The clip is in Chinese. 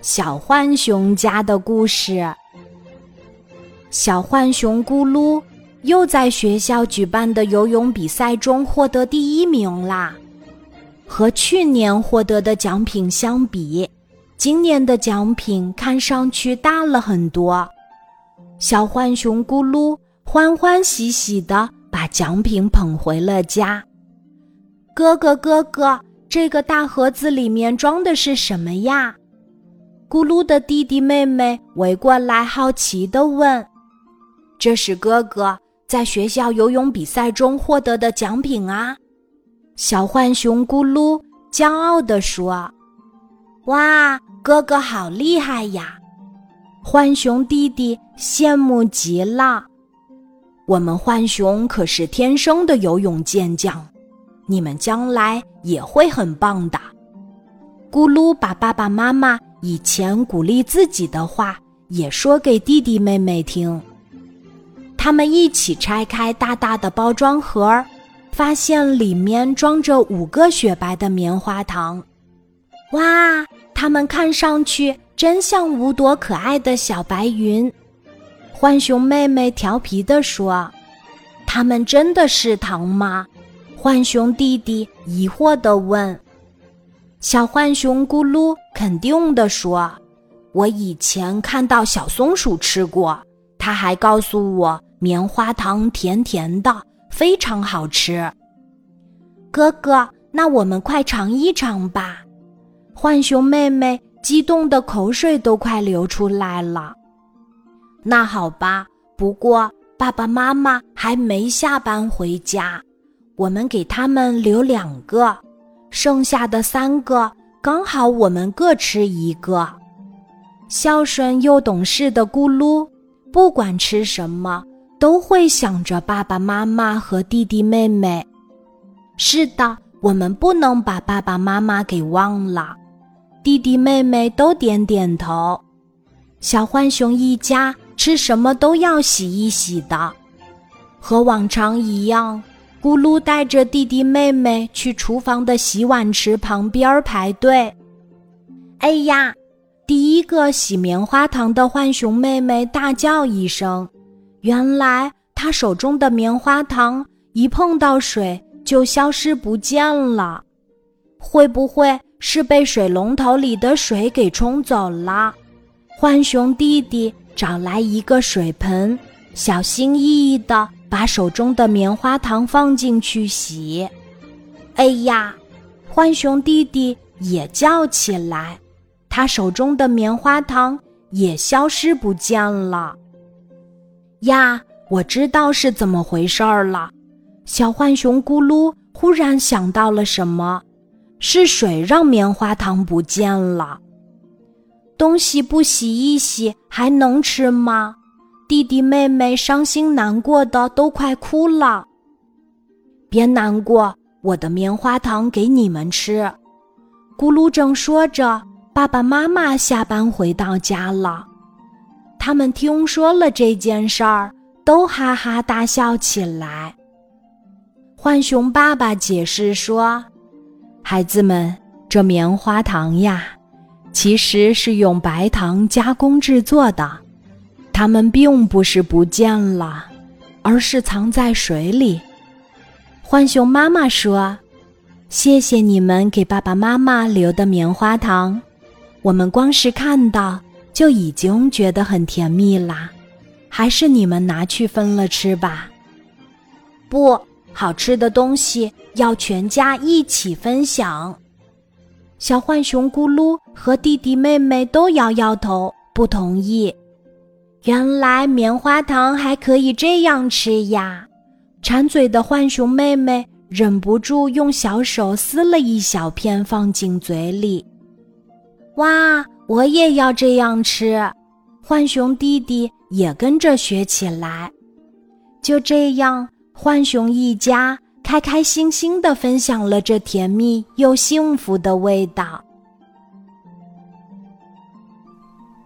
小浣熊家的故事。小浣熊咕噜又在学校举办的游泳比赛中获得第一名啦！和去年获得的奖品相比，今年的奖品看上去大了很多。小浣熊咕噜欢欢喜喜的把奖品捧回了家。哥哥，哥哥。这个大盒子里面装的是什么呀？咕噜的弟弟妹妹围过来，好奇地问：“这是哥哥在学校游泳比赛中获得的奖品啊！”小浣熊咕噜骄傲地说：“哇，哥哥好厉害呀！”浣熊弟弟羡慕极了。我们浣熊可是天生的游泳健将。你们将来也会很棒的。咕噜把爸爸妈妈以前鼓励自己的话也说给弟弟妹妹听。他们一起拆开大大的包装盒，发现里面装着五个雪白的棉花糖。哇，它们看上去真像五朵可爱的小白云。浣熊妹妹调皮地说：“它们真的是糖吗？”浣熊弟弟疑惑地问：“小浣熊咕噜肯定地说，我以前看到小松鼠吃过，他还告诉我棉花糖甜甜的，非常好吃。”哥哥，那我们快尝一尝吧！浣熊妹妹激动的口水都快流出来了。那好吧，不过爸爸妈妈还没下班回家。我们给他们留两个，剩下的三个刚好我们各吃一个。孝顺又懂事的咕噜，不管吃什么都会想着爸爸妈妈和弟弟妹妹。是的，我们不能把爸爸妈妈给忘了。弟弟妹妹都点点头。小浣熊一家吃什么都要洗一洗的，和往常一样。咕噜带着弟弟妹妹去厨房的洗碗池旁边排队。哎呀！第一个洗棉花糖的浣熊妹妹大叫一声，原来她手中的棉花糖一碰到水就消失不见了。会不会是被水龙头里的水给冲走了？浣熊弟弟找来一个水盆，小心翼翼的。把手中的棉花糖放进去洗，哎呀！浣熊弟弟也叫起来，他手中的棉花糖也消失不见了。呀，我知道是怎么回事儿了。小浣熊咕噜忽然想到了什么，是水让棉花糖不见了。东西不洗一洗还能吃吗？弟弟妹妹伤心难过的都快哭了。别难过，我的棉花糖给你们吃。咕噜正说着，爸爸妈妈下班回到家了。他们听说了这件事儿，都哈哈大笑起来。浣熊爸爸解释说：“孩子们，这棉花糖呀，其实是用白糖加工制作的。”它们并不是不见了，而是藏在水里。浣熊妈妈说：“谢谢你们给爸爸妈妈留的棉花糖，我们光是看到就已经觉得很甜蜜啦。还是你们拿去分了吃吧。不好吃的东西要全家一起分享。”小浣熊咕噜和弟弟妹妹都摇摇头，不同意。原来棉花糖还可以这样吃呀！馋嘴的浣熊妹妹忍不住用小手撕了一小片放进嘴里。哇，我也要这样吃！浣熊弟弟也跟着学起来。就这样，浣熊一家开开心心的分享了这甜蜜又幸福的味道。